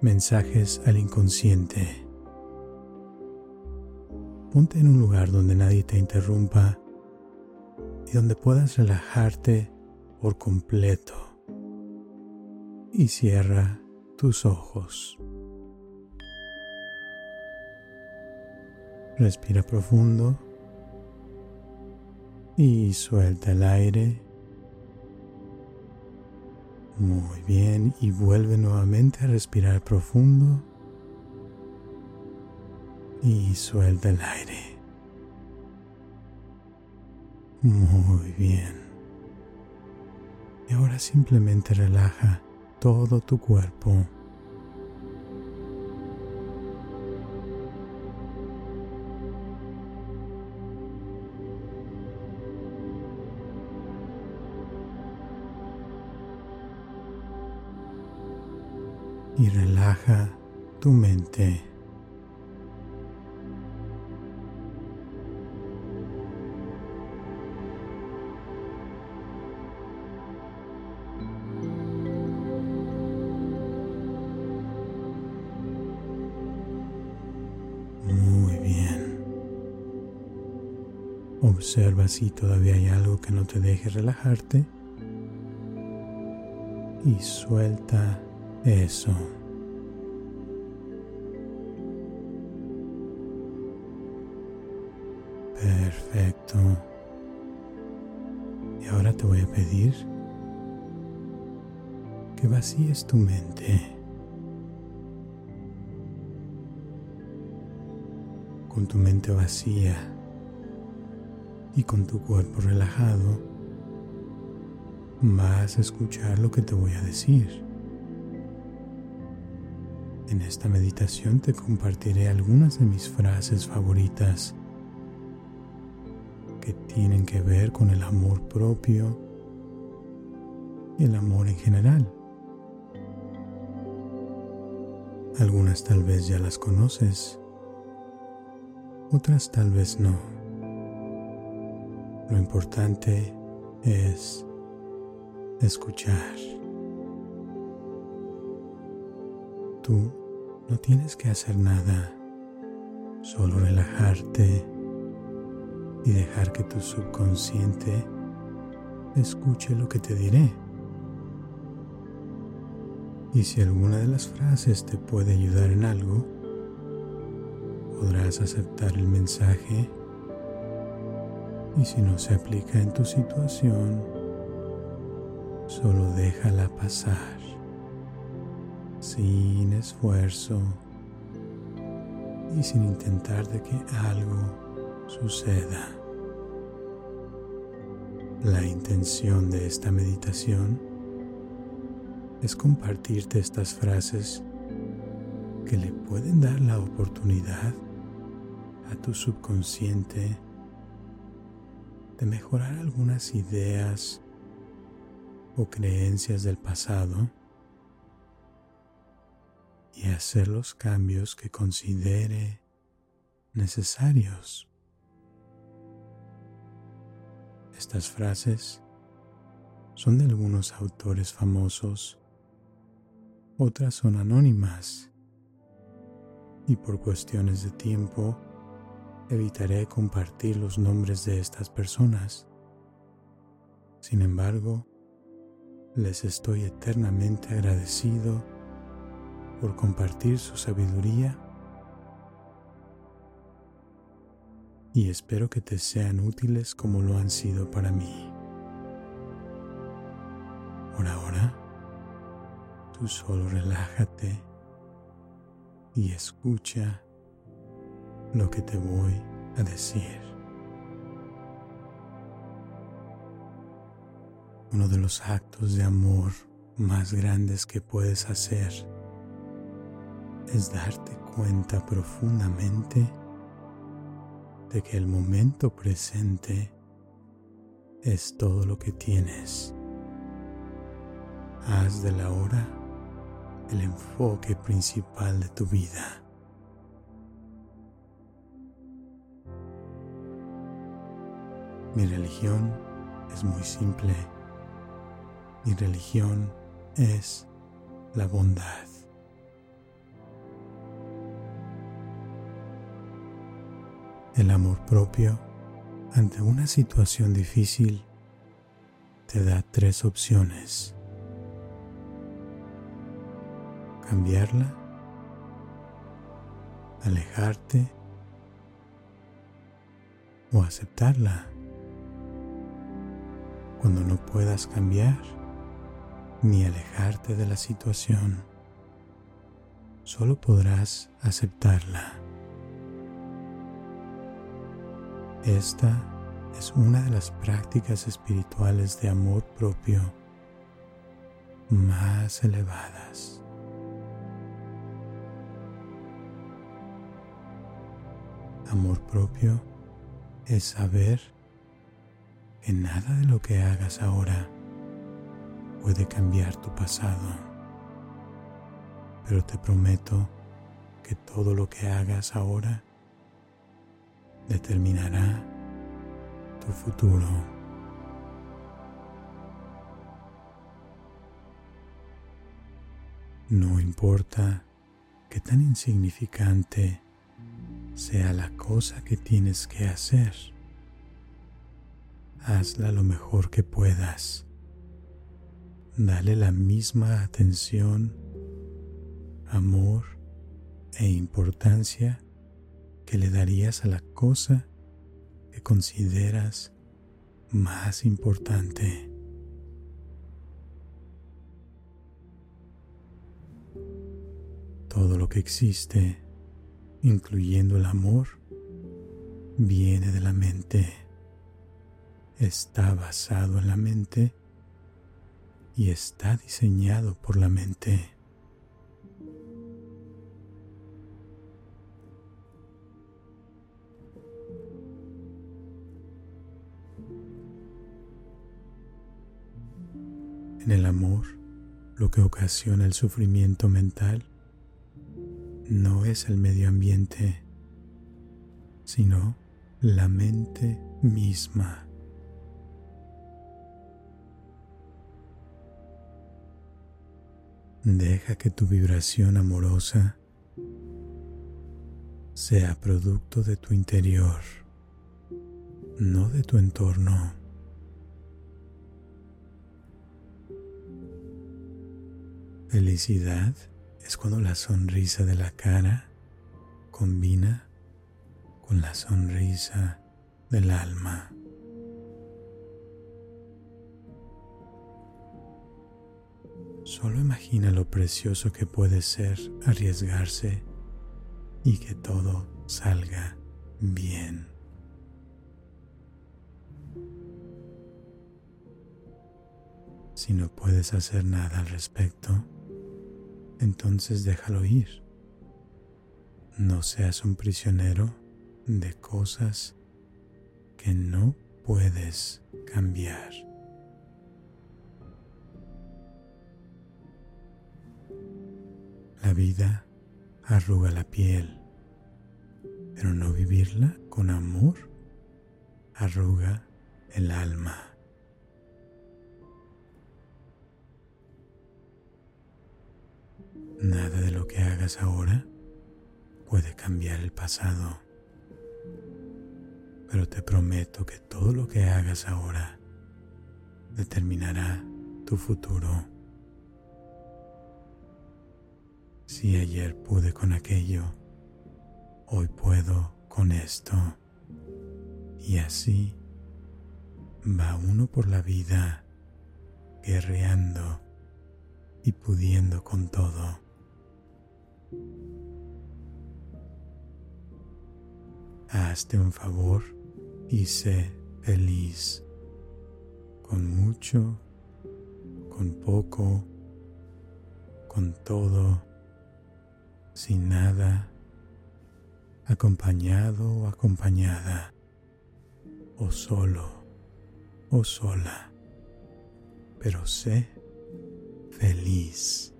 mensajes al inconsciente. Ponte en un lugar donde nadie te interrumpa y donde puedas relajarte por completo. Y cierra tus ojos. Respira profundo y suelta el aire. Muy bien, y vuelve nuevamente a respirar profundo y suelta el aire. Muy bien. Y ahora simplemente relaja todo tu cuerpo. Y relaja tu mente. Muy bien. Observa si todavía hay algo que no te deje relajarte y suelta eso. Perfecto. Y ahora te voy a pedir que vacíes tu mente. Con tu mente vacía y con tu cuerpo relajado, vas a escuchar lo que te voy a decir. En esta meditación te compartiré algunas de mis frases favoritas que tienen que ver con el amor propio y el amor en general. Algunas tal vez ya las conoces, otras tal vez no. Lo importante es escuchar. Tú no tienes que hacer nada, solo relajarte y dejar que tu subconsciente escuche lo que te diré. Y si alguna de las frases te puede ayudar en algo, podrás aceptar el mensaje y si no se aplica en tu situación, solo déjala pasar sin esfuerzo y sin intentar de que algo suceda. La intención de esta meditación es compartirte estas frases que le pueden dar la oportunidad a tu subconsciente de mejorar algunas ideas o creencias del pasado y hacer los cambios que considere necesarios. Estas frases son de algunos autores famosos, otras son anónimas y por cuestiones de tiempo evitaré compartir los nombres de estas personas. Sin embargo, les estoy eternamente agradecido por compartir su sabiduría y espero que te sean útiles como lo han sido para mí. Por ahora, tú solo relájate y escucha lo que te voy a decir. Uno de los actos de amor más grandes que puedes hacer es darte cuenta profundamente de que el momento presente es todo lo que tienes. Haz de la hora el enfoque principal de tu vida. Mi religión es muy simple. Mi religión es la bondad. El amor propio ante una situación difícil te da tres opciones. Cambiarla, alejarte o aceptarla. Cuando no puedas cambiar ni alejarte de la situación, solo podrás aceptarla. Esta es una de las prácticas espirituales de amor propio más elevadas. Amor propio es saber que nada de lo que hagas ahora puede cambiar tu pasado, pero te prometo que todo lo que hagas ahora determinará tu futuro. No importa qué tan insignificante sea la cosa que tienes que hacer, hazla lo mejor que puedas. Dale la misma atención, amor e importancia que le darías a la cosa que consideras más importante. Todo lo que existe, incluyendo el amor, viene de la mente, está basado en la mente y está diseñado por la mente. En el amor, lo que ocasiona el sufrimiento mental no es el medio ambiente, sino la mente misma. Deja que tu vibración amorosa sea producto de tu interior, no de tu entorno. Felicidad es cuando la sonrisa de la cara combina con la sonrisa del alma. Solo imagina lo precioso que puede ser arriesgarse y que todo salga bien. Si no puedes hacer nada al respecto, entonces déjalo ir. No seas un prisionero de cosas que no puedes cambiar. La vida arruga la piel, pero no vivirla con amor arruga el alma. Nada de lo que hagas ahora puede cambiar el pasado, pero te prometo que todo lo que hagas ahora determinará tu futuro. Si ayer pude con aquello, hoy puedo con esto. Y así va uno por la vida guerreando y pudiendo con todo. Hazte un favor y sé feliz, con mucho, con poco, con todo. sin nada, acompañado o acompañada, o solo o sola, pero sé feliz.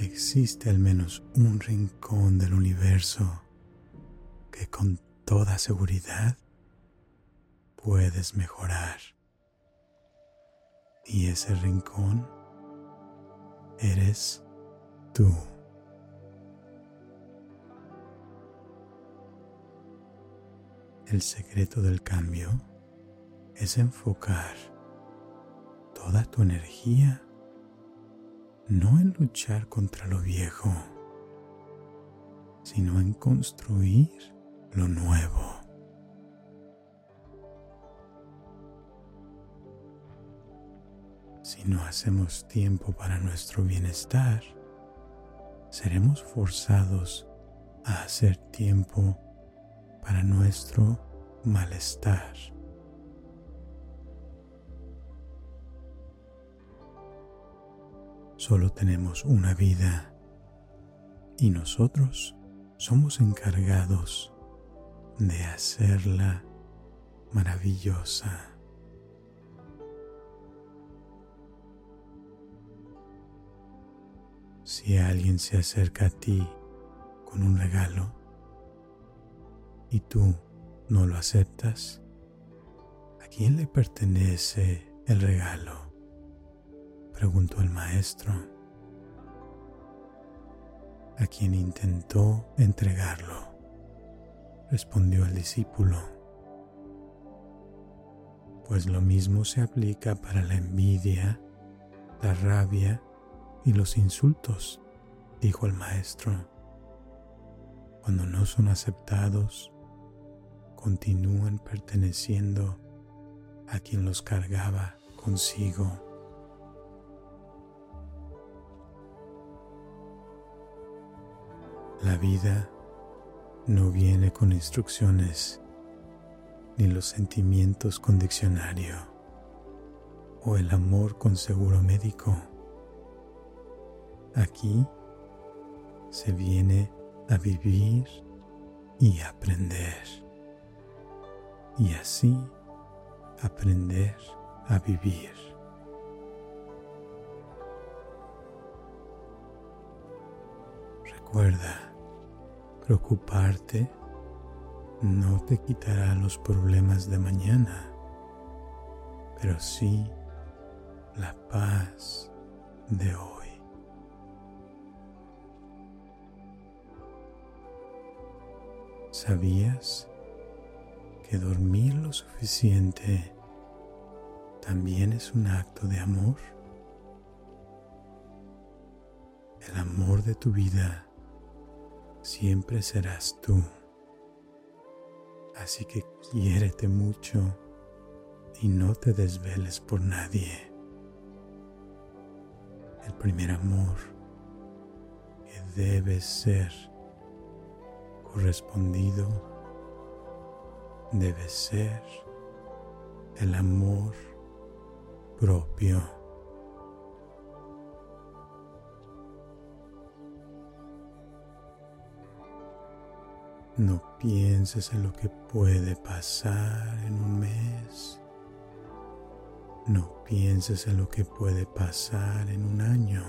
Existe al menos un rincón del universo que con toda seguridad puedes mejorar. Y ese rincón eres tú. El secreto del cambio es enfocar toda tu energía no en luchar contra lo viejo, sino en construir lo nuevo. Si no hacemos tiempo para nuestro bienestar, seremos forzados a hacer tiempo para nuestro malestar. Solo tenemos una vida y nosotros somos encargados de hacerla maravillosa. Si alguien se acerca a ti con un regalo y tú no lo aceptas, ¿a quién le pertenece el regalo? Preguntó el maestro, a quien intentó entregarlo, respondió el discípulo. Pues lo mismo se aplica para la envidia, la rabia y los insultos, dijo el maestro. Cuando no son aceptados, continúan perteneciendo a quien los cargaba consigo. La vida no viene con instrucciones ni los sentimientos con diccionario o el amor con seguro médico. Aquí se viene a vivir y aprender. Y así aprender a vivir. Recuerda, Preocuparte no te quitará los problemas de mañana, pero sí la paz de hoy. ¿Sabías que dormir lo suficiente también es un acto de amor? El amor de tu vida siempre serás tú. Así que quiérete mucho y no te desveles por nadie. El primer amor que debe ser correspondido debe ser el amor propio. No pienses en lo que puede pasar en un mes. No pienses en lo que puede pasar en un año.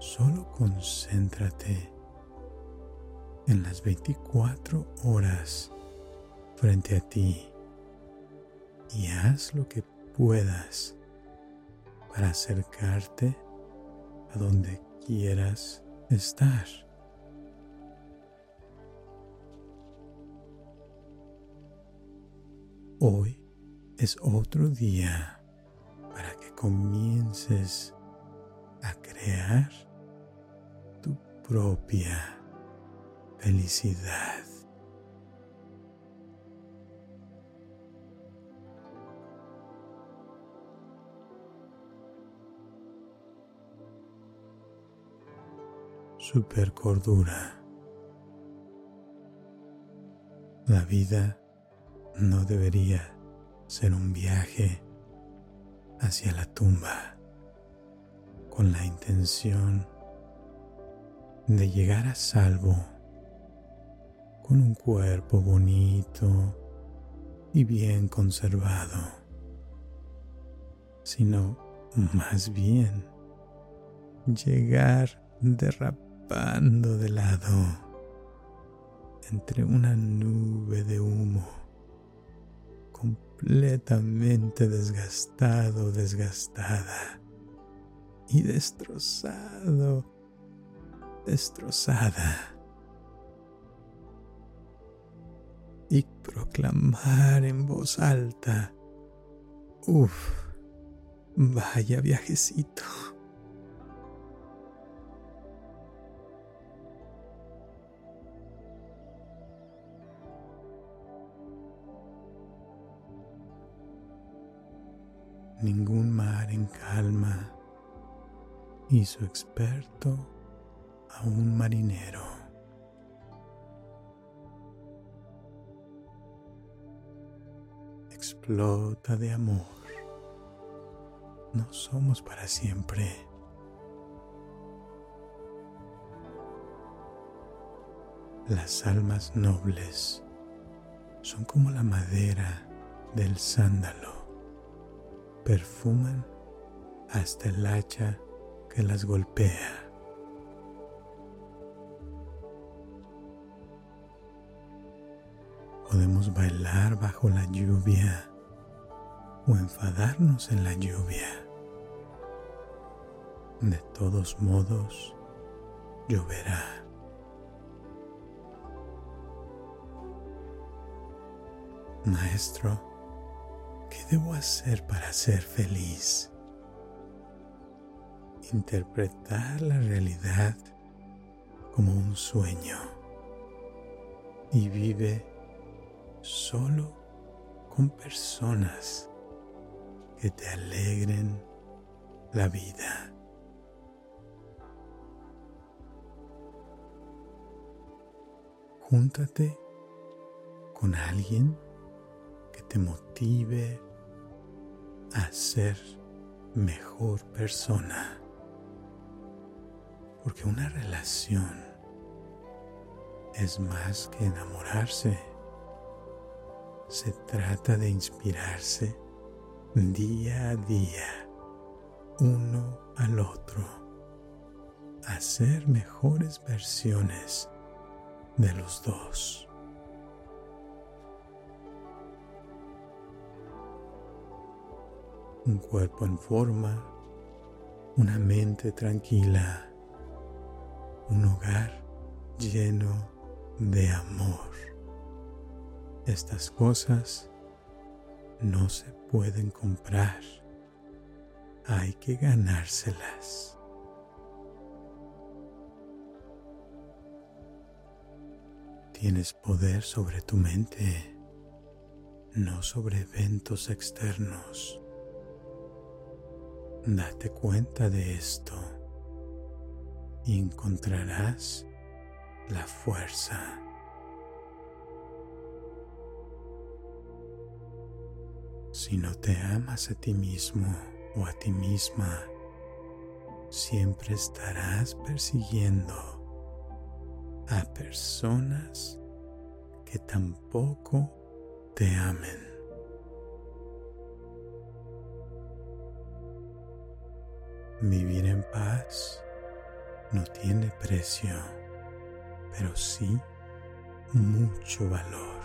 Solo concéntrate en las 24 horas frente a ti y haz lo que puedas para acercarte a donde quieras estar. Hoy es otro día para que comiences a crear tu propia felicidad. Super cordura. La vida no debería ser un viaje hacia la tumba con la intención de llegar a salvo con un cuerpo bonito y bien conservado, sino más bien llegar derrapando de lado entre una nube de humo completamente desgastado, desgastada y destrozado, destrozada. Y proclamar en voz alta, uff, vaya viajecito. Ningún mar en calma hizo experto a un marinero. Explota de amor. No somos para siempre. Las almas nobles son como la madera del sándalo. Perfuman hasta el hacha que las golpea. Podemos bailar bajo la lluvia o enfadarnos en la lluvia. De todos modos, lloverá. Maestro, ¿qué debo hacer para ser feliz? interpretar la realidad como un sueño y vive solo con personas que te alegren la vida. Júntate con alguien que te motive a ser mejor persona. Porque una relación es más que enamorarse. Se trata de inspirarse día a día, uno al otro, a ser mejores versiones de los dos. Un cuerpo en forma, una mente tranquila un hogar lleno de amor. Estas cosas no se pueden comprar, hay que ganárselas. Tienes poder sobre tu mente, no sobre eventos externos. Date cuenta de esto y encontrarás la fuerza. Si no te amas a ti mismo o a ti misma, siempre estarás persiguiendo a personas que tampoco te amen. Vivir en paz no tiene precio, pero sí mucho valor.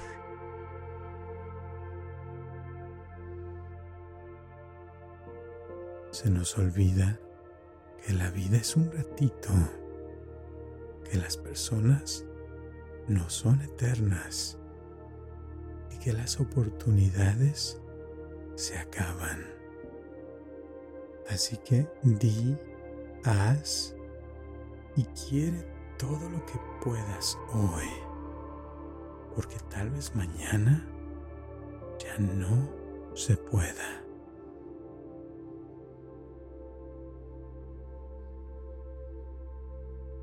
Se nos olvida que la vida es un ratito, que las personas no son eternas y que las oportunidades se acaban. Así que di, haz y quiere todo lo que puedas hoy, porque tal vez mañana ya no se pueda.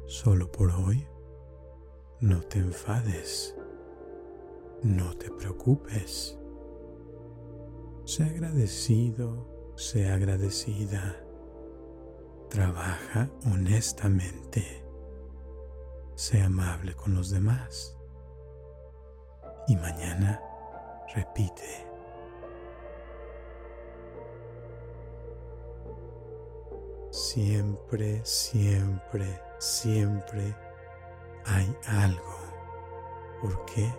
Solo por hoy, no te enfades, no te preocupes. Sé agradecido sea agradecida. Trabaja honestamente. Sé amable con los demás. Y mañana repite. Siempre, siempre, siempre hay algo por qué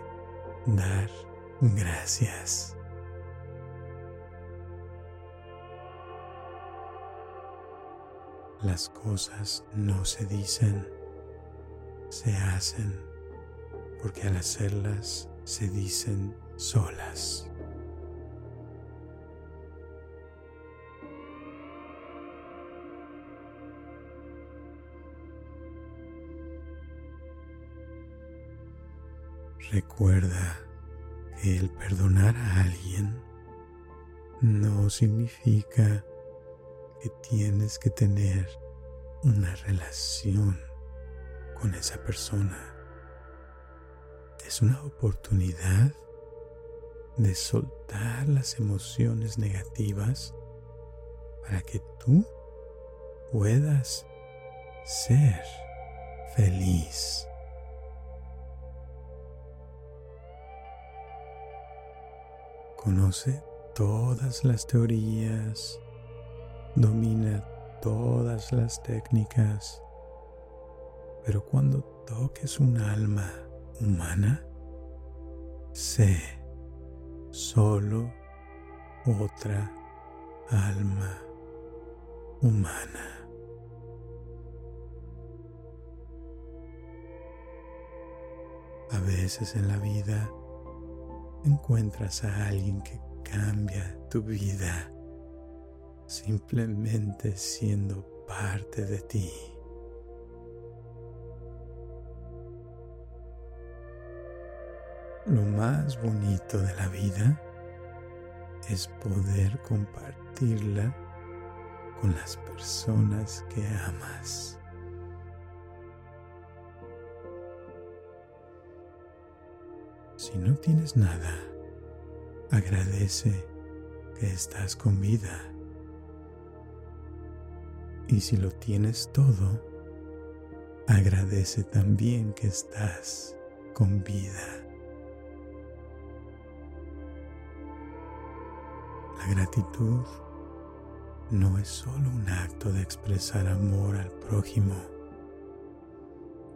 dar gracias. Las cosas no se dicen, se hacen, porque al hacerlas se dicen solas. Recuerda que el perdonar a alguien no significa que tienes que tener una relación con esa persona. Es una oportunidad de soltar las emociones negativas para que tú puedas ser feliz. Conoce todas las teorías, domina todas las técnicas, pero cuando toques un alma humana, sé solo otra alma humana. A veces en la vida encuentras a alguien que cambia tu vida simplemente siendo parte de ti. Lo más bonito de la vida es poder compartirla con las personas que amas. Si no tienes nada, agradece que estás con vida. Y si lo tienes todo, agradece también que estás con vida. La gratitud no es solo un acto de expresar amor al prójimo,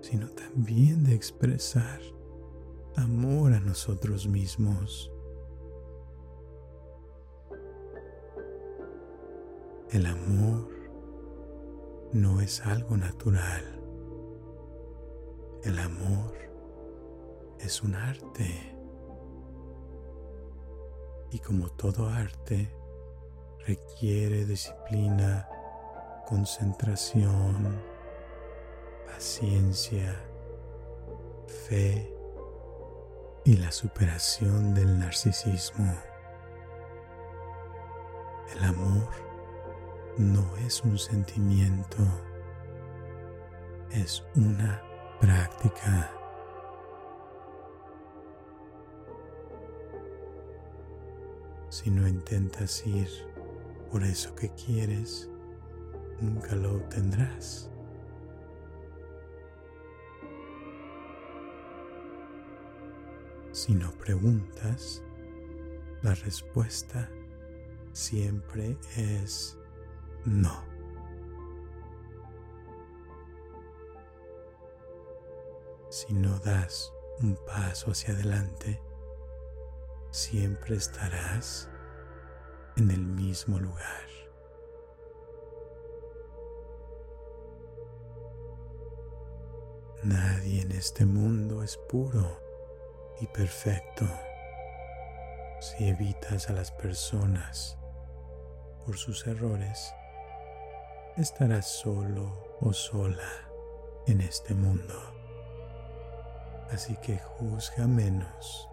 sino también de expresar amor a nosotros mismos. El amor no es algo natural. El amor es un arte. Y como todo arte, requiere disciplina, concentración, paciencia, fe y la superación del narcisismo. El amor no es un sentimiento, es una práctica. Si no intentas ir por eso que quieres, nunca lo obtendrás. Si no preguntas, la respuesta siempre es no. Si no das un paso hacia adelante, siempre estarás en el mismo lugar. Nadie en este mundo es puro y perfecto si evitas a las personas por sus errores, estarás solo o sola en este mundo. Así que juzga menos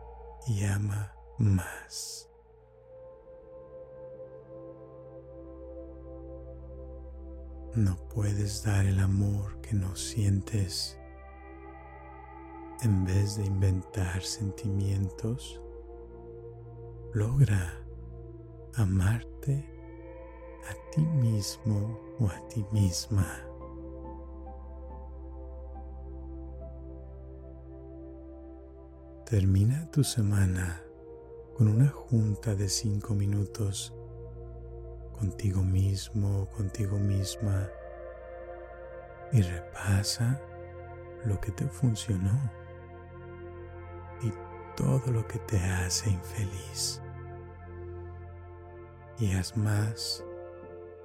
y ama más. No puedes dar el amor que no sientes en vez de inventar sentimientos, logra amarte a ti mismo o a ti misma. Termina tu semana con una junta de cinco minutos contigo mismo, contigo misma y repasa lo que te funcionó y todo lo que te hace infeliz. Y haz más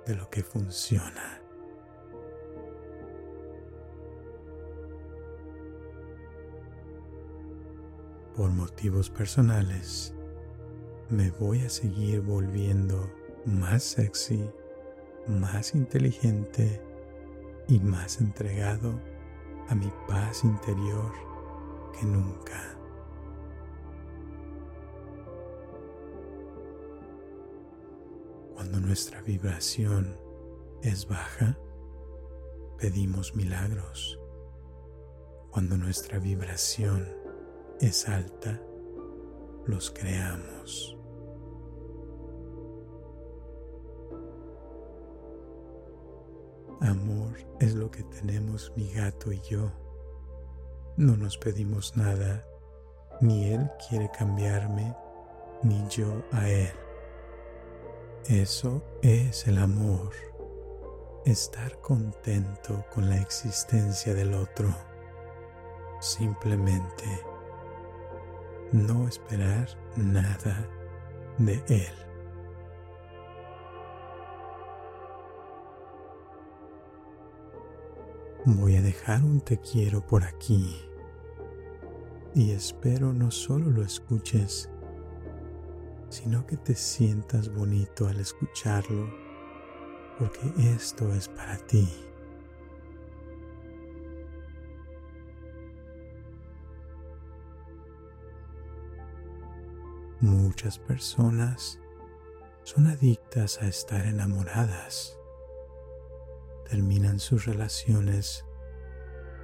de lo que funciona. Por motivos personales, me voy a seguir volviendo más sexy, más inteligente y más entregado a mi paz interior que nunca. Cuando nuestra vibración es baja, pedimos milagros. Cuando nuestra vibración es alta, los creamos. Amor es lo que tenemos mi gato y yo. No nos pedimos nada, ni él quiere cambiarme, ni yo a él. Eso es el amor, estar contento con la existencia del otro, simplemente no esperar nada de él. Voy a dejar un te quiero por aquí. Y espero no solo lo escuches, sino que te sientas bonito al escucharlo, porque esto es para ti. Muchas personas son adictas a estar enamoradas terminan sus relaciones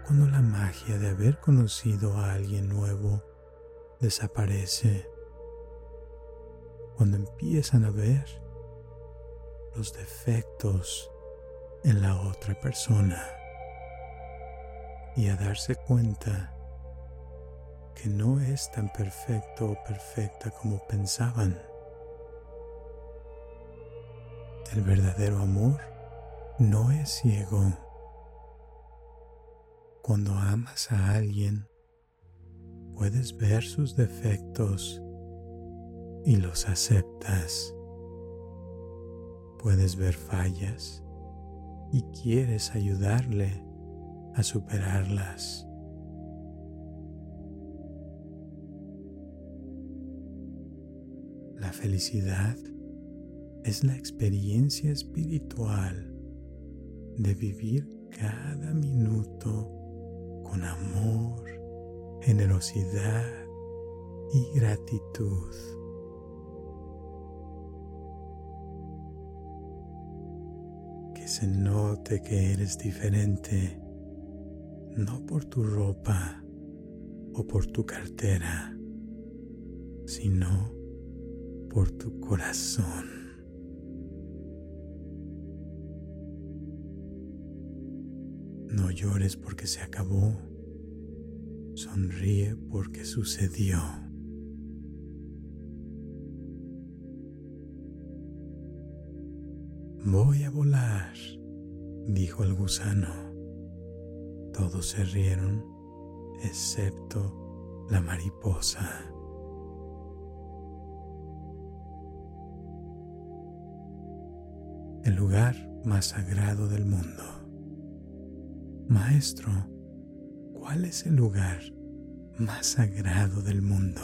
cuando la magia de haber conocido a alguien nuevo desaparece, cuando empiezan a ver los defectos en la otra persona y a darse cuenta que no es tan perfecto o perfecta como pensaban. El verdadero amor no es ciego. Cuando amas a alguien, puedes ver sus defectos y los aceptas. Puedes ver fallas y quieres ayudarle a superarlas. La felicidad es la experiencia espiritual de vivir cada minuto con amor, generosidad y gratitud. Se note que eres diferente, no por tu ropa o por tu cartera, sino por tu corazón. No llores porque se acabó. Sonríe porque sucedió. Voy a volar, dijo el gusano. Todos se rieron, excepto la mariposa. El lugar más sagrado del mundo. Maestro, ¿cuál es el lugar más sagrado del mundo?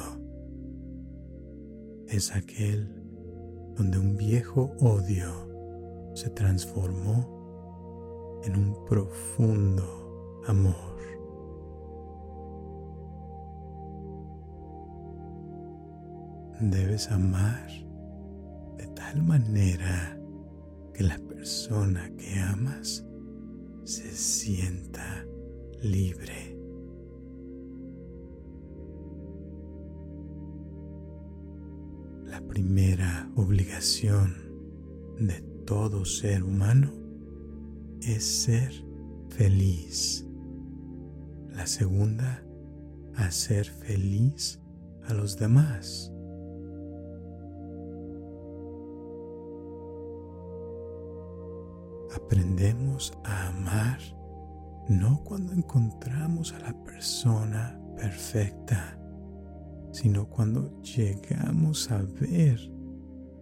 Es aquel donde un viejo odio se transformó en un profundo amor. Debes amar de tal manera que la persona que amas se sienta libre. La primera obligación de todo ser humano es ser feliz. La segunda, hacer feliz a los demás. Aprendemos a amar no cuando encontramos a la persona perfecta, sino cuando llegamos a ver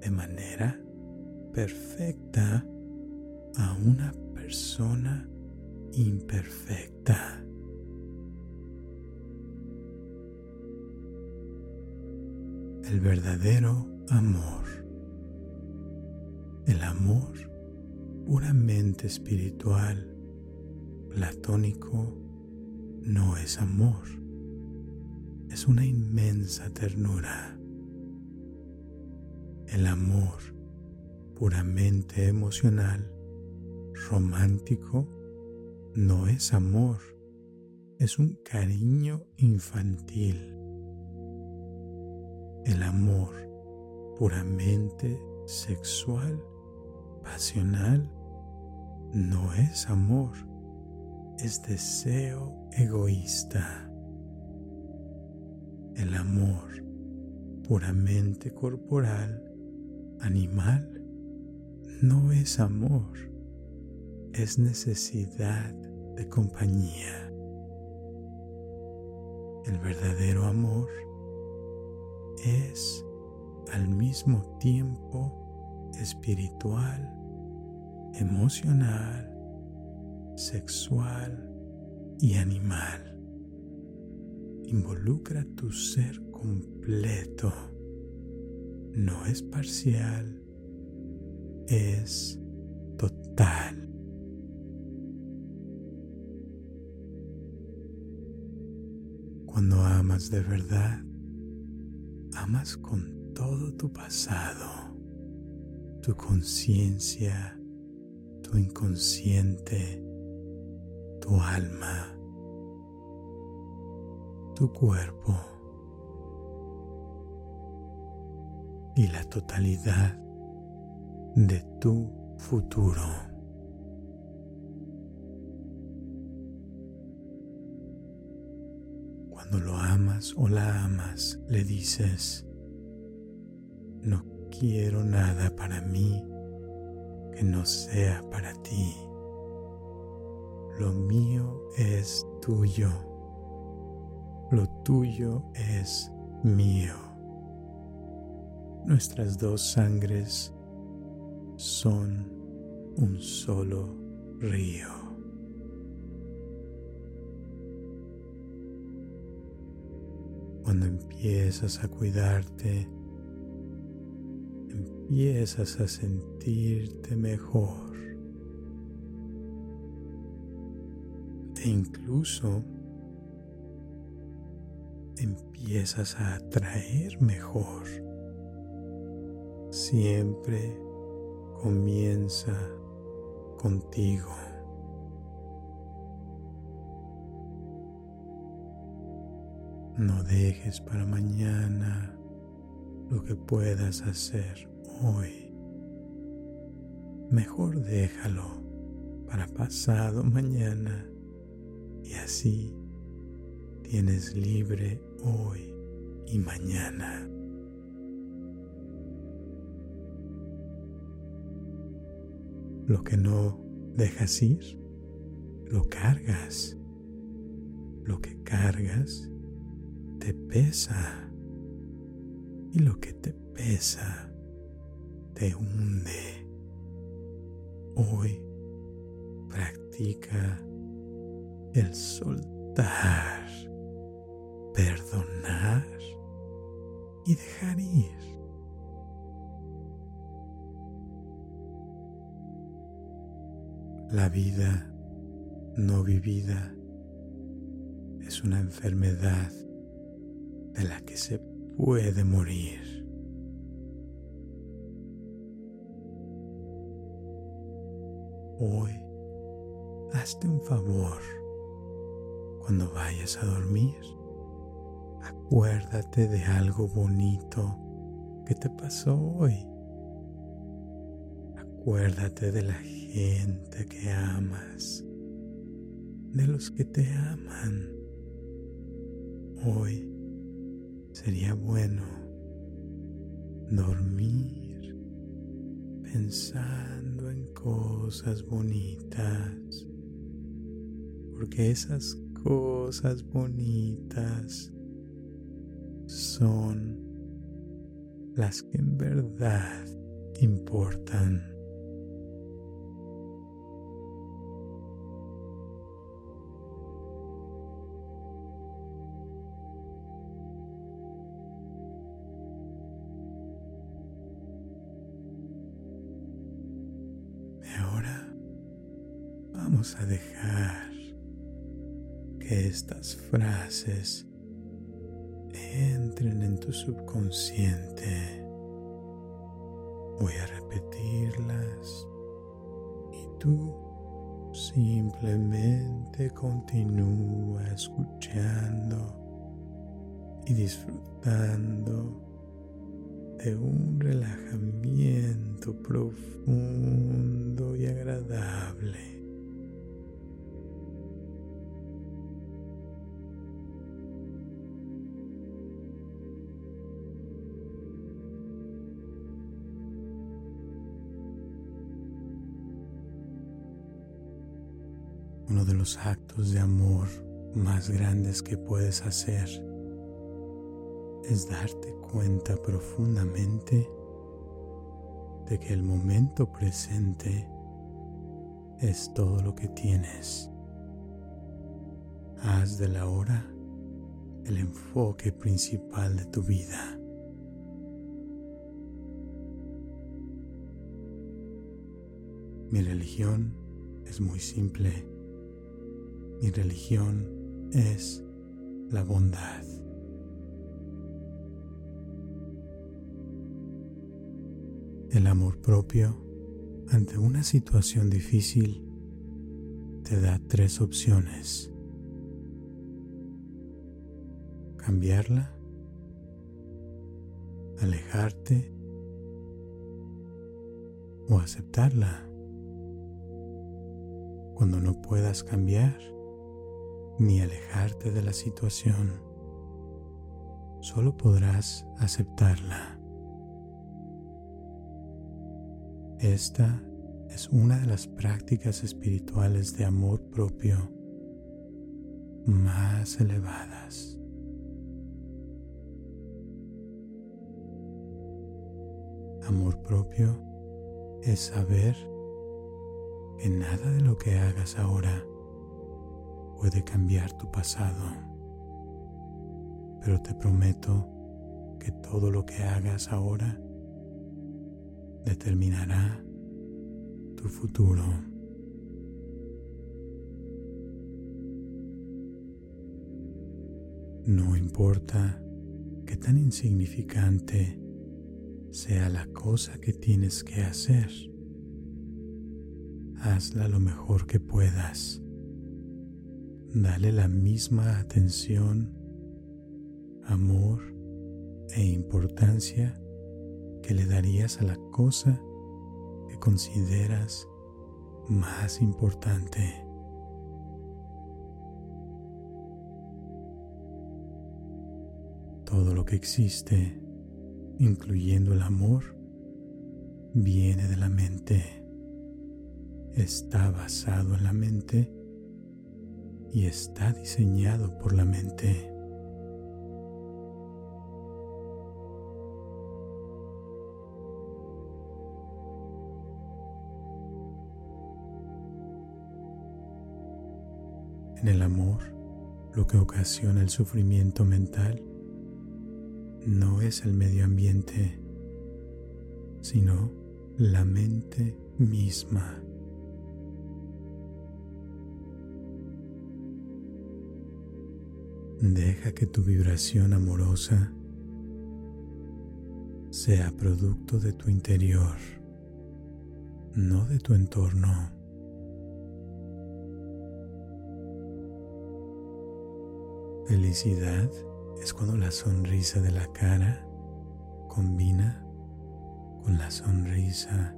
de manera perfecta a una persona imperfecta. El verdadero amor. El amor puramente espiritual, platónico, no es amor, es una inmensa ternura. El amor puramente emocional, romántico, no es amor, es un cariño infantil. El amor puramente sexual, pasional, no es amor, es deseo egoísta. El amor puramente corporal, animal, no es amor, es necesidad de compañía. El verdadero amor es al mismo tiempo espiritual, emocional, sexual y animal. Involucra tu ser completo. No es parcial, es total. Cuando amas de verdad, amas con todo tu pasado, tu conciencia, tu inconsciente, tu alma, tu cuerpo y la totalidad de tu futuro. Cuando lo amas o la amas, le dices, no quiero nada para mí que no sea para ti. Lo mío es tuyo. Lo tuyo es mío. Nuestras dos sangres son un solo río. Cuando empiezas a cuidarte, empiezas a sentirte mejor. E incluso empiezas a atraer mejor. Siempre comienza contigo. No dejes para mañana lo que puedas hacer hoy. Mejor déjalo para pasado mañana y así tienes libre hoy y mañana. Lo que no dejas ir, lo cargas. Lo que cargas, te pesa y lo que te pesa te hunde. Hoy practica el soltar, perdonar y dejar ir. La vida no vivida es una enfermedad de la que se puede morir. Hoy, hazte un favor. Cuando vayas a dormir, acuérdate de algo bonito que te pasó hoy. Acuérdate de la gente que amas, de los que te aman. Hoy sería bueno dormir pensando en cosas bonitas, porque esas cosas bonitas son las que en verdad importan. A dejar que estas frases entren en tu subconsciente. Voy a repetirlas y tú simplemente continúa escuchando y disfrutando de un relajamiento profundo y agradable. Los actos de amor más grandes que puedes hacer es darte cuenta profundamente de que el momento presente es todo lo que tienes. Haz de la hora el enfoque principal de tu vida. Mi religión es muy simple. Mi religión es la bondad. El amor propio ante una situación difícil te da tres opciones. Cambiarla, alejarte o aceptarla. Cuando no puedas cambiar ni alejarte de la situación, solo podrás aceptarla. Esta es una de las prácticas espirituales de amor propio más elevadas. Amor propio es saber que nada de lo que hagas ahora puede cambiar tu pasado, pero te prometo que todo lo que hagas ahora determinará tu futuro. No importa qué tan insignificante sea la cosa que tienes que hacer, hazla lo mejor que puedas. Dale la misma atención, amor e importancia que le darías a la cosa que consideras más importante. Todo lo que existe, incluyendo el amor, viene de la mente, está basado en la mente y está diseñado por la mente. En el amor, lo que ocasiona el sufrimiento mental no es el medio ambiente, sino la mente misma. Deja que tu vibración amorosa sea producto de tu interior, no de tu entorno. Felicidad es cuando la sonrisa de la cara combina con la sonrisa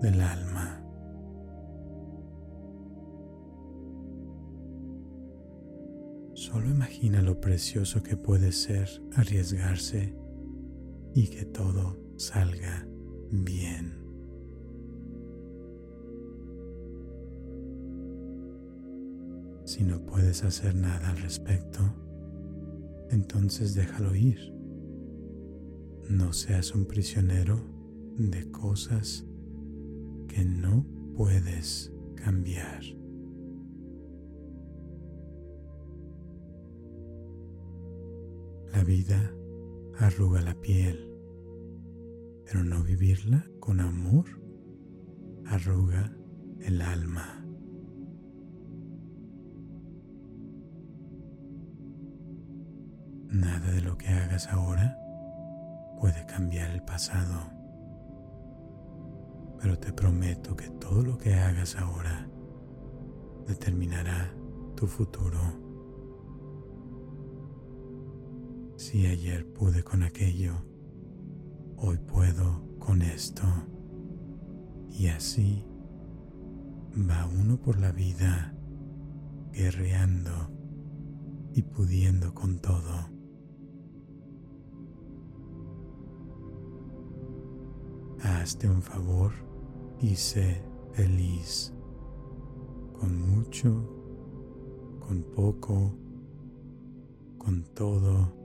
del alma. Solo imagina lo precioso que puede ser arriesgarse y que todo salga bien. Si no puedes hacer nada al respecto, entonces déjalo ir. No seas un prisionero de cosas que no puedes cambiar. La vida arruga la piel, pero no vivirla con amor arruga el alma. Nada de lo que hagas ahora puede cambiar el pasado, pero te prometo que todo lo que hagas ahora determinará tu futuro. Si ayer pude con aquello, hoy puedo con esto. Y así va uno por la vida guerreando y pudiendo con todo. Hazte un favor y sé feliz, con mucho, con poco, con todo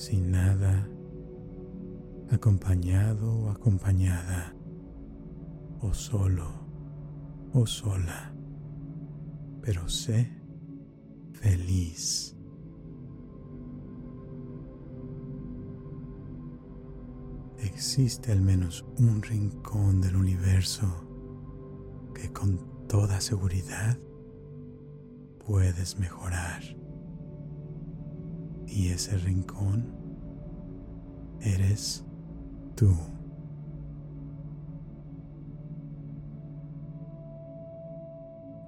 sin nada, acompañado o acompañada, o solo o sola, pero sé feliz. Existe al menos un rincón del universo que con toda seguridad puedes mejorar. Y ese rincón eres tú.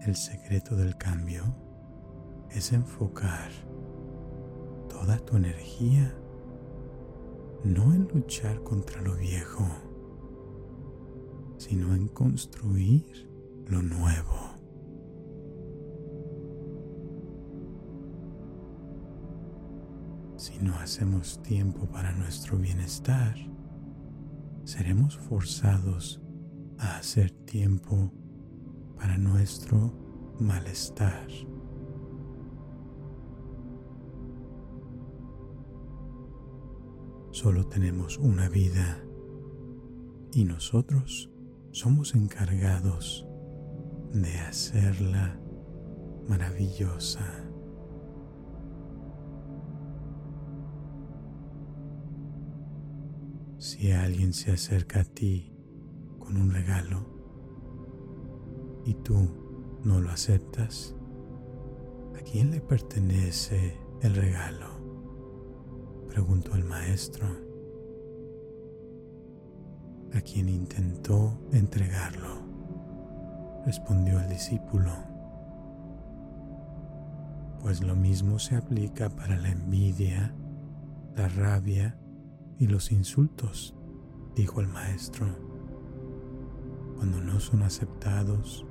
El secreto del cambio es enfocar toda tu energía no en luchar contra lo viejo, sino en construir lo nuevo. No hacemos tiempo para nuestro bienestar, seremos forzados a hacer tiempo para nuestro malestar. Solo tenemos una vida y nosotros somos encargados de hacerla maravillosa. Si alguien se acerca a ti con un regalo y tú no lo aceptas, ¿a quién le pertenece el regalo? Preguntó el maestro, a quien intentó entregarlo, respondió el discípulo. Pues lo mismo se aplica para la envidia, la rabia y los insultos, dijo el maestro, cuando no son aceptados,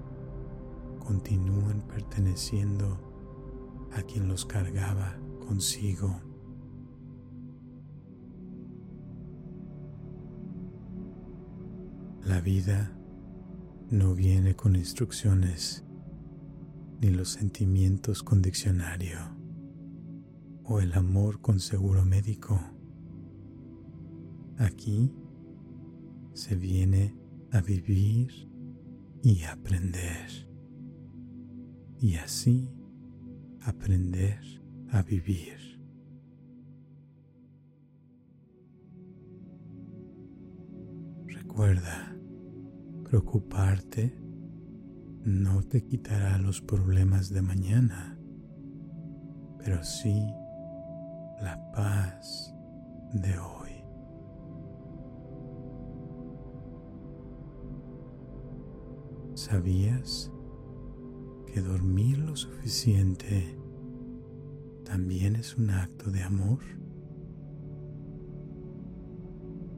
continúan perteneciendo a quien los cargaba consigo. La vida no viene con instrucciones ni los sentimientos con diccionario o el amor con seguro médico. Aquí se viene a vivir y aprender. Y así aprender a vivir. Recuerda, preocuparte no te quitará los problemas de mañana, pero sí la paz de hoy. ¿Sabías que dormir lo suficiente también es un acto de amor?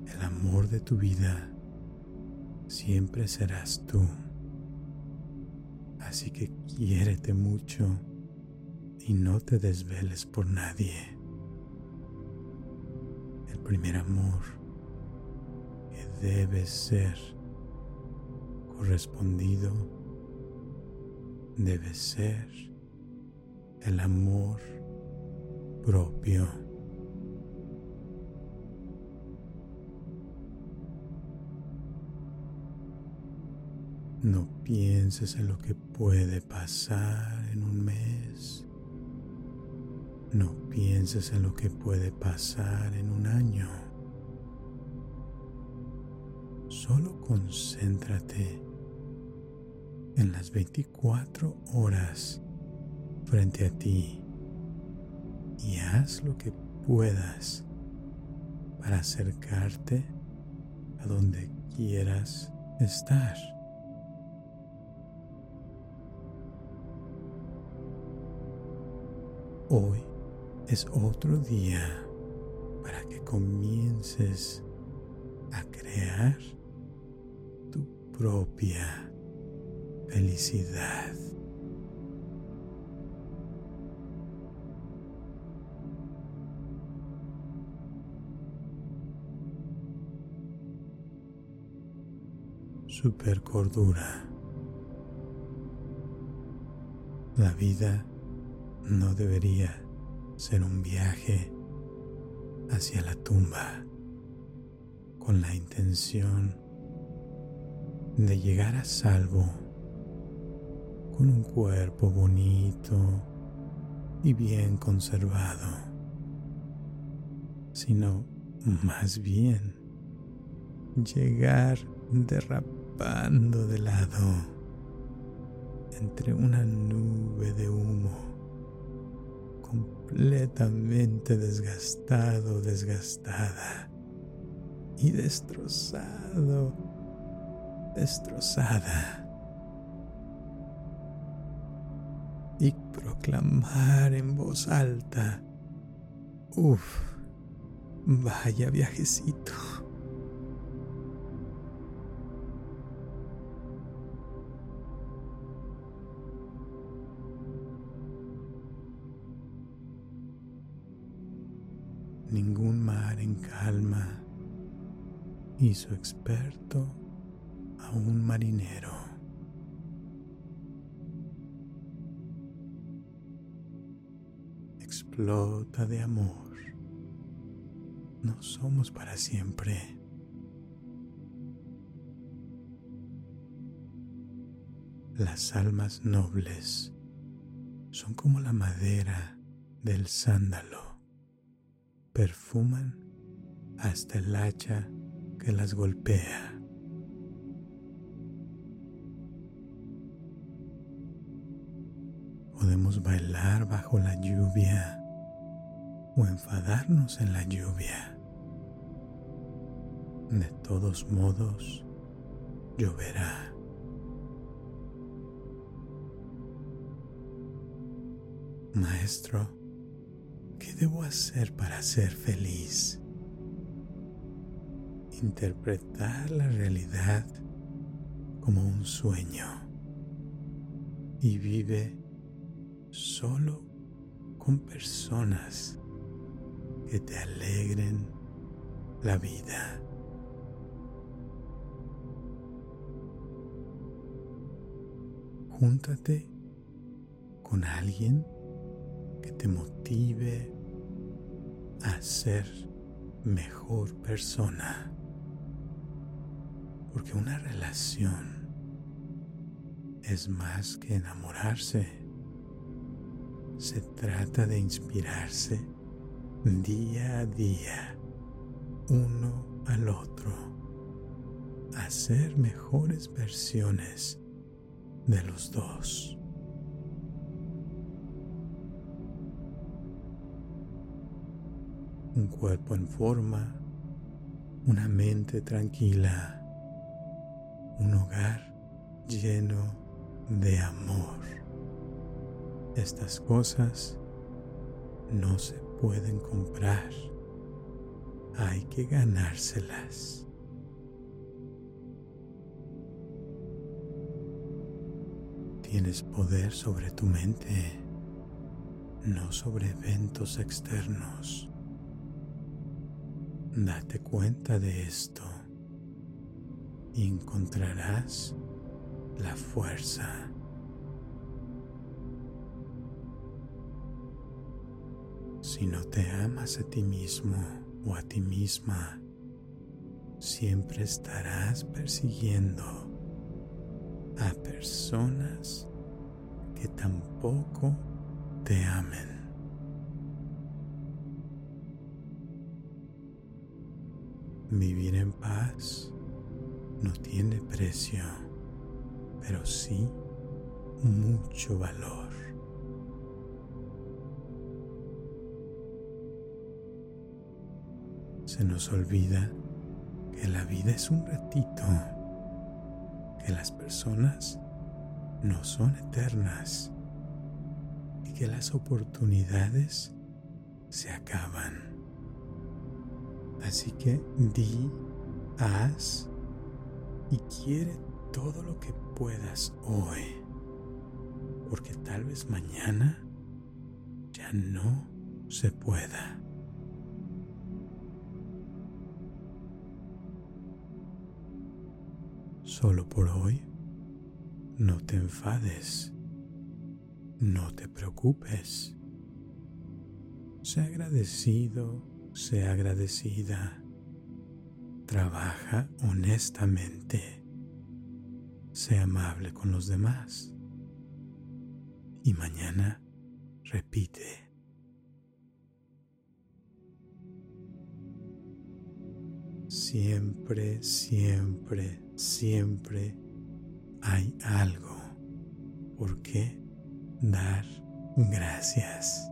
El amor de tu vida siempre serás tú. Así que quiérete mucho y no te desveles por nadie. El primer amor que debe ser correspondido debe ser el amor propio. No pienses en lo que puede pasar en un mes. No pienses en lo que puede pasar en un año. Solo concéntrate en las 24 horas frente a ti y haz lo que puedas para acercarte a donde quieras estar. Hoy es otro día para que comiences a crear propia felicidad. Super cordura. La vida no debería ser un viaje hacia la tumba con la intención de llegar a salvo con un cuerpo bonito y bien conservado, sino más bien llegar derrapando de lado entre una nube de humo completamente desgastado, desgastada y destrozado, destrozada. Y proclamar en voz alta, uff, vaya viajecito. ningún mar en calma hizo experto a un marinero. Explota de amor. No somos para siempre. Las almas nobles son como la madera del sándalo perfuman hasta el hacha que las golpea. Podemos bailar bajo la lluvia o enfadarnos en la lluvia. De todos modos, lloverá. Maestro, ¿Qué debo hacer para ser feliz? Interpretar la realidad como un sueño y vive solo con personas que te alegren la vida. Júntate con alguien que te motive a ser mejor persona. Porque una relación es más que enamorarse. Se trata de inspirarse día a día, uno al otro, a ser mejores versiones de los dos. un cuerpo en forma, una mente tranquila, un hogar lleno de amor. Estas cosas no se pueden comprar. Hay que ganárselas. Tienes poder sobre tu mente, no sobre eventos externos. Date cuenta de esto y encontrarás la fuerza Si no te amas a ti mismo o a ti misma, siempre estarás persiguiendo a personas que tampoco te amen. Vivir en paz no tiene precio, pero sí mucho valor. Se nos olvida que la vida es un ratito, que las personas no son eternas y que las oportunidades se acaban. Así que di, haz y quiere todo lo que puedas hoy, porque tal vez mañana ya no se pueda. Solo por hoy, no te enfades, no te preocupes. Sé agradecido, sé agradecida Trabaja honestamente. Sé amable con los demás. Y mañana repite. Siempre, siempre, siempre hay algo por qué dar gracias.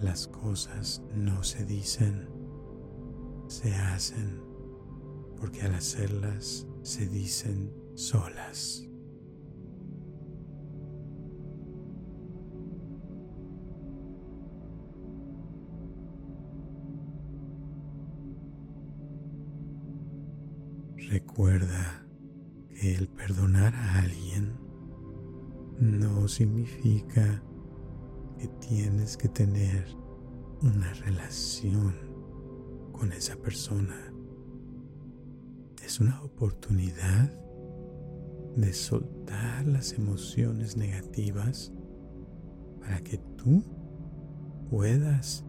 Las cosas no se dicen, se hacen, porque al hacerlas se dicen solas. Recuerda que el perdonar a alguien no significa que tienes que tener una relación con esa persona. Es una oportunidad de soltar las emociones negativas para que tú puedas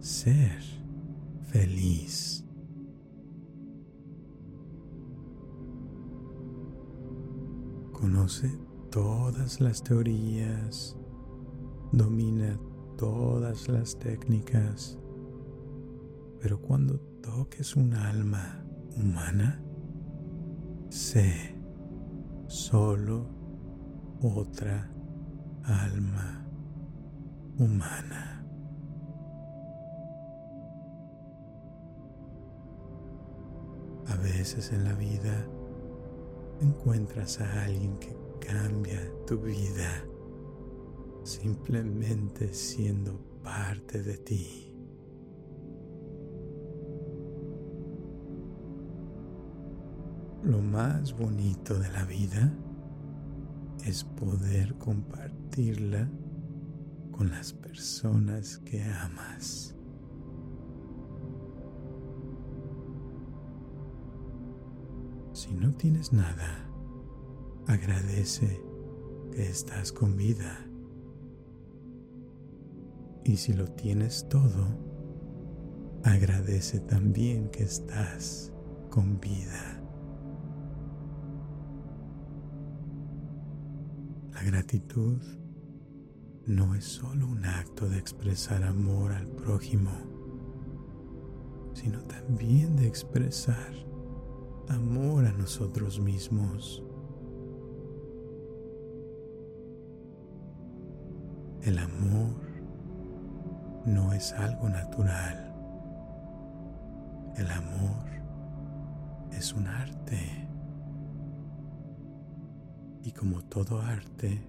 ser feliz. Conoce todas las teorías domina todas las técnicas, pero cuando toques un alma humana, sé solo otra alma humana. A veces en la vida encuentras a alguien que cambia tu vida simplemente siendo parte de ti. Lo más bonito de la vida es poder compartirla con las personas que amas. No tienes nada, agradece que estás con vida y si lo tienes todo, agradece también que estás con vida. La gratitud no es solo un acto de expresar amor al prójimo, sino también de expresar amor a nosotros mismos. El amor no es algo natural. El amor es un arte. Y como todo arte,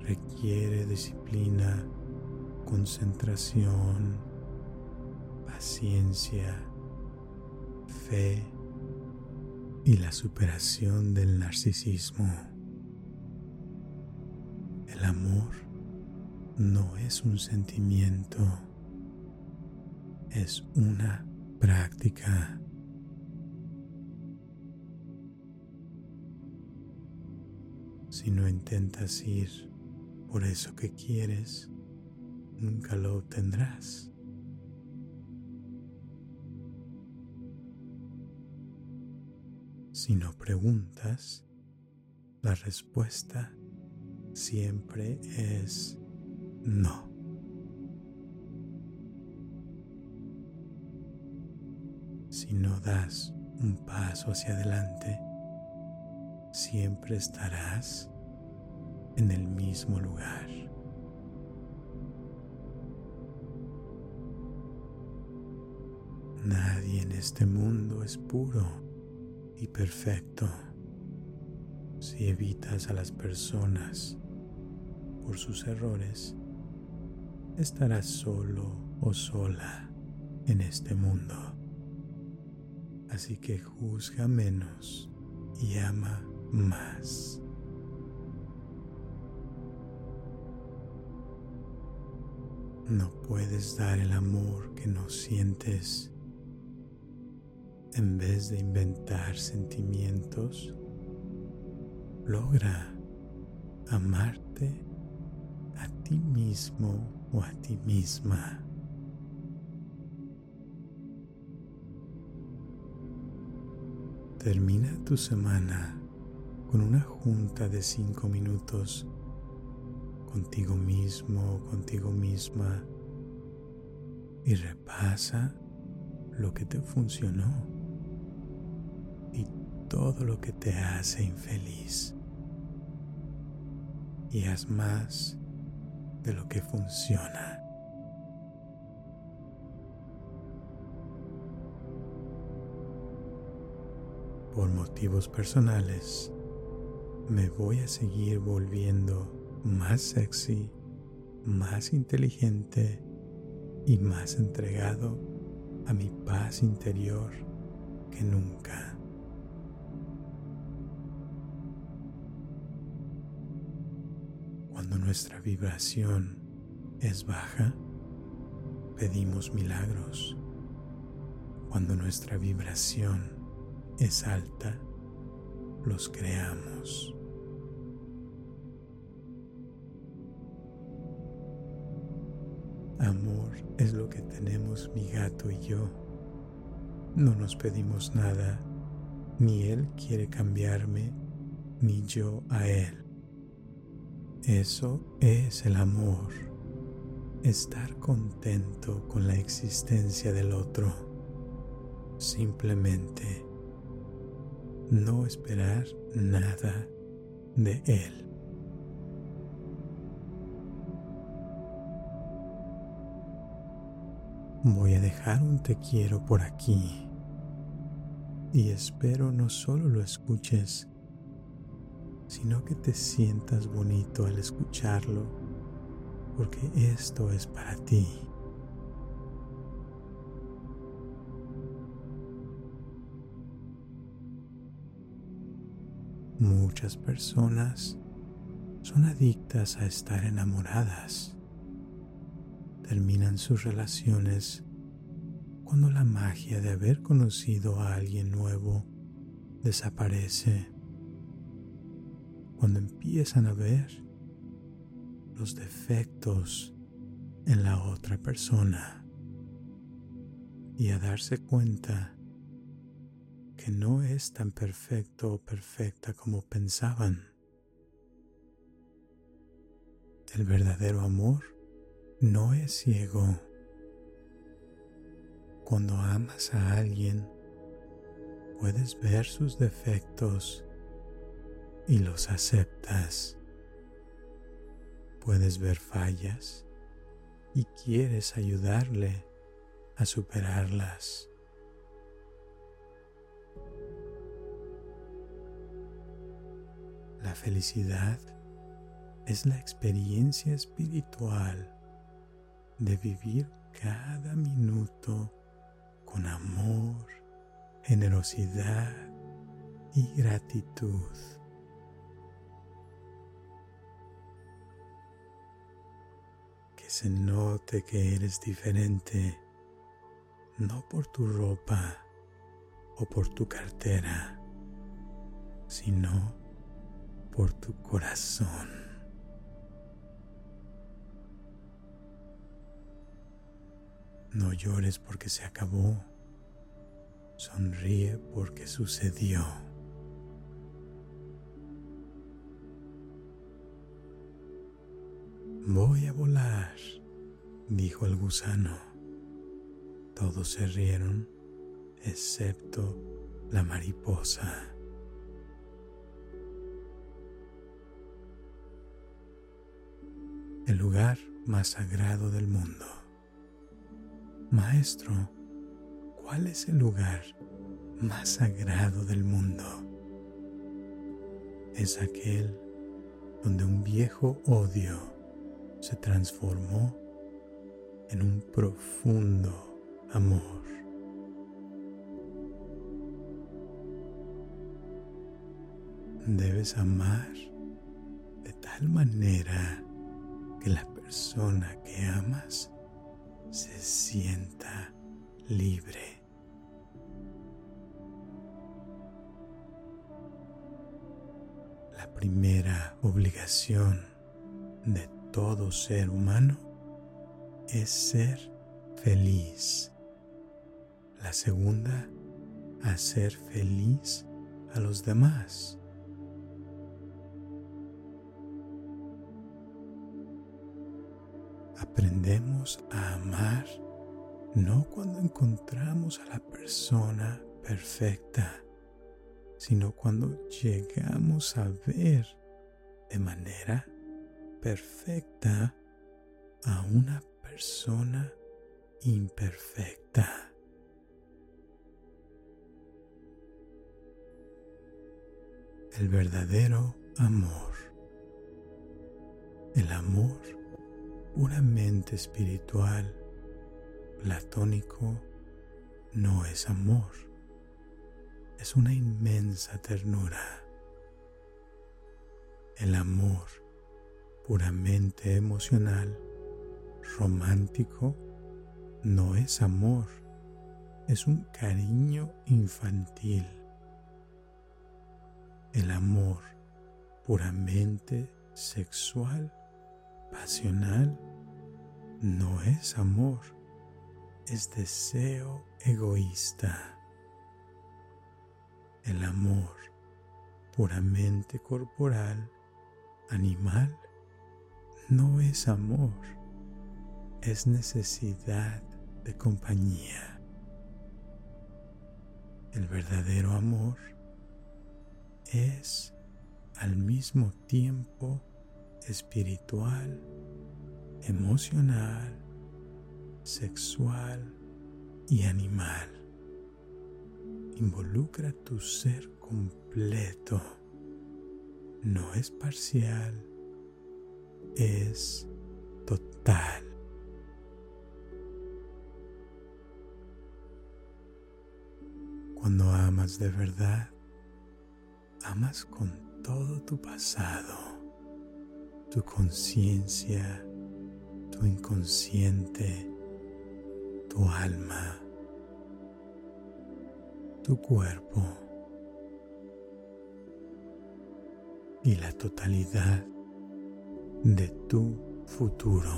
requiere disciplina, concentración, paciencia, fe y la superación del narcisismo. El amor no es un sentimiento, es una práctica. Si no intentas ir por eso que quieres, nunca lo obtendrás. Si no preguntas, la respuesta siempre es no. Si no das un paso hacia adelante, siempre estarás en el mismo lugar. Nadie en este mundo es puro y perfecto. Si evitas a las personas por sus errores, estarás solo o sola en este mundo. Así que juzga menos y ama más. No puedes dar el amor que no sientes en vez de inventar sentimientos. Logra amarte a ti mismo o a ti misma. Termina tu semana con una junta de cinco minutos contigo mismo o contigo misma y repasa lo que te funcionó todo lo que te hace infeliz. Y haz más de lo que funciona. Por motivos personales, me voy a seguir volviendo más sexy, más inteligente y más entregado a mi paz interior que nunca. Nuestra vibración es baja, pedimos milagros. Cuando nuestra vibración es alta, los creamos. Amor es lo que tenemos mi gato y yo. No nos pedimos nada, ni él quiere cambiarme, ni yo a él. Eso es el amor, estar contento con la existencia del otro, simplemente no esperar nada de él. Voy a dejar un te quiero por aquí. Y espero no solo lo escuches, sino que te sientas bonito al escucharlo, porque esto es para ti. Muchas personas son adictas a estar enamoradas terminan sus relaciones cuando la magia de haber conocido a alguien nuevo desaparece, cuando empiezan a ver los defectos en la otra persona y a darse cuenta que no es tan perfecto o perfecta como pensaban. El verdadero amor no es ciego. Cuando amas a alguien, puedes ver sus defectos y los aceptas. Puedes ver fallas y quieres ayudarle a superarlas. La felicidad es la experiencia espiritual de vivir cada minuto con amor, generosidad y gratitud. Se note que eres diferente, no por tu ropa o por tu cartera, sino por tu corazón. No llores porque se acabó. Sonríe porque sucedió. Voy a volar, dijo el gusano. Todos se rieron, excepto la mariposa. El lugar más sagrado del mundo. Maestro, ¿cuál es el lugar más sagrado del mundo? Es aquel donde un viejo odio se transformó en un profundo amor. Debes amar de tal manera que la persona que amas se sienta libre. La primera obligación de todo ser humano es ser feliz. La segunda, hacer feliz a los demás. Aprendemos a amar no cuando encontramos a la persona perfecta, sino cuando llegamos a ver de manera perfecta a una persona imperfecta. El verdadero amor. El amor puramente espiritual, platónico, no es amor, es una inmensa ternura. El amor puramente emocional, romántico, no es amor, es un cariño infantil. El amor puramente sexual pasional no es amor, es deseo egoísta. El amor puramente corporal, animal, no es amor, es necesidad de compañía. El verdadero amor es al mismo tiempo espiritual, emocional, sexual y animal. Involucra tu ser completo. No es parcial, es total. Cuando amas de verdad, amas con todo tu pasado tu conciencia, tu inconsciente, tu alma, tu cuerpo y la totalidad de tu futuro.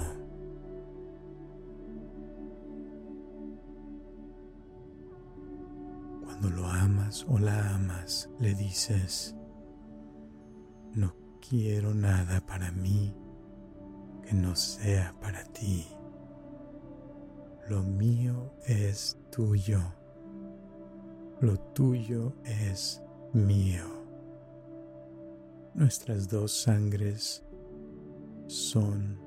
Cuando lo amas o la amas, le dices, no quiero nada para mí que no sea para ti. Lo mío es tuyo. Lo tuyo es mío. Nuestras dos sangres son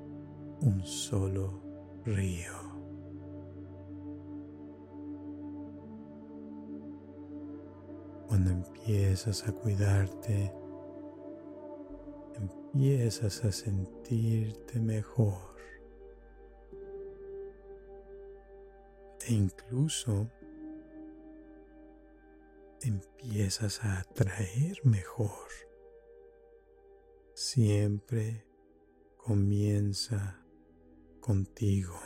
un solo río. Cuando empiezas a cuidarte, empiezas a sentirte mejor. E incluso empiezas a atraer mejor. Siempre comienza contigo.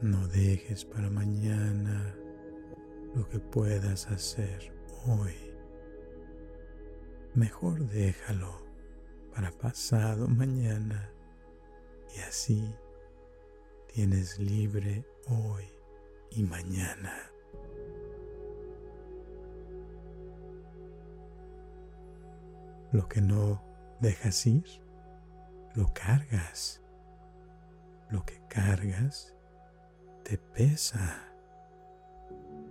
No dejes para mañana lo que puedas hacer hoy. Mejor déjalo para pasado mañana y así tienes libre hoy y mañana. Lo que no dejas ir, lo cargas. Lo que cargas te pesa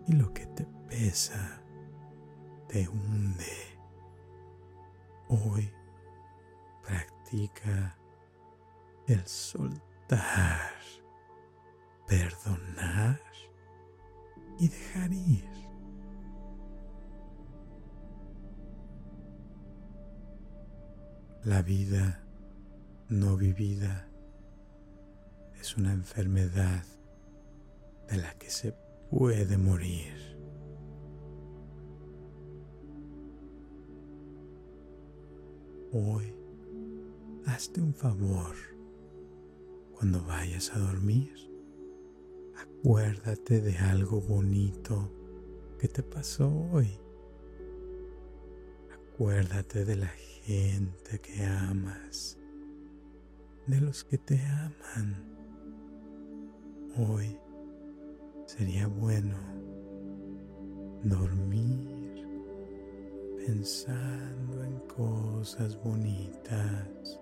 y lo que te pesa te hunde. Hoy practica el soltar, perdonar y dejar ir. La vida no vivida es una enfermedad de la que se puede morir. Hoy, hazte un favor. Cuando vayas a dormir, acuérdate de algo bonito que te pasó hoy. Acuérdate de la gente que amas, de los que te aman. Hoy sería bueno dormir pensando en cosas bonitas,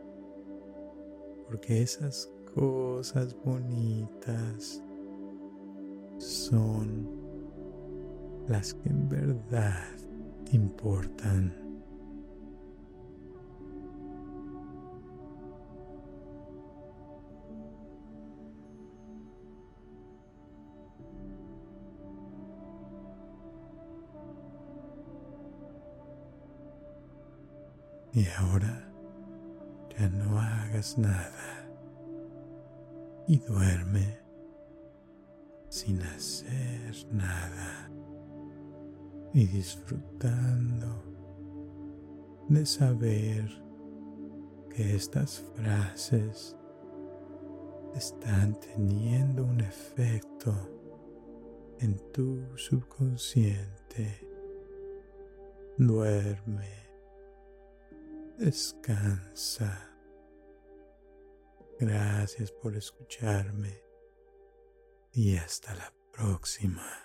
porque esas cosas bonitas son las que en verdad importan. Y ahora ya no hagas nada y duerme sin hacer nada y disfrutando de saber que estas frases están teniendo un efecto en tu subconsciente. Duerme descansa. Gracias por escucharme y hasta la próxima.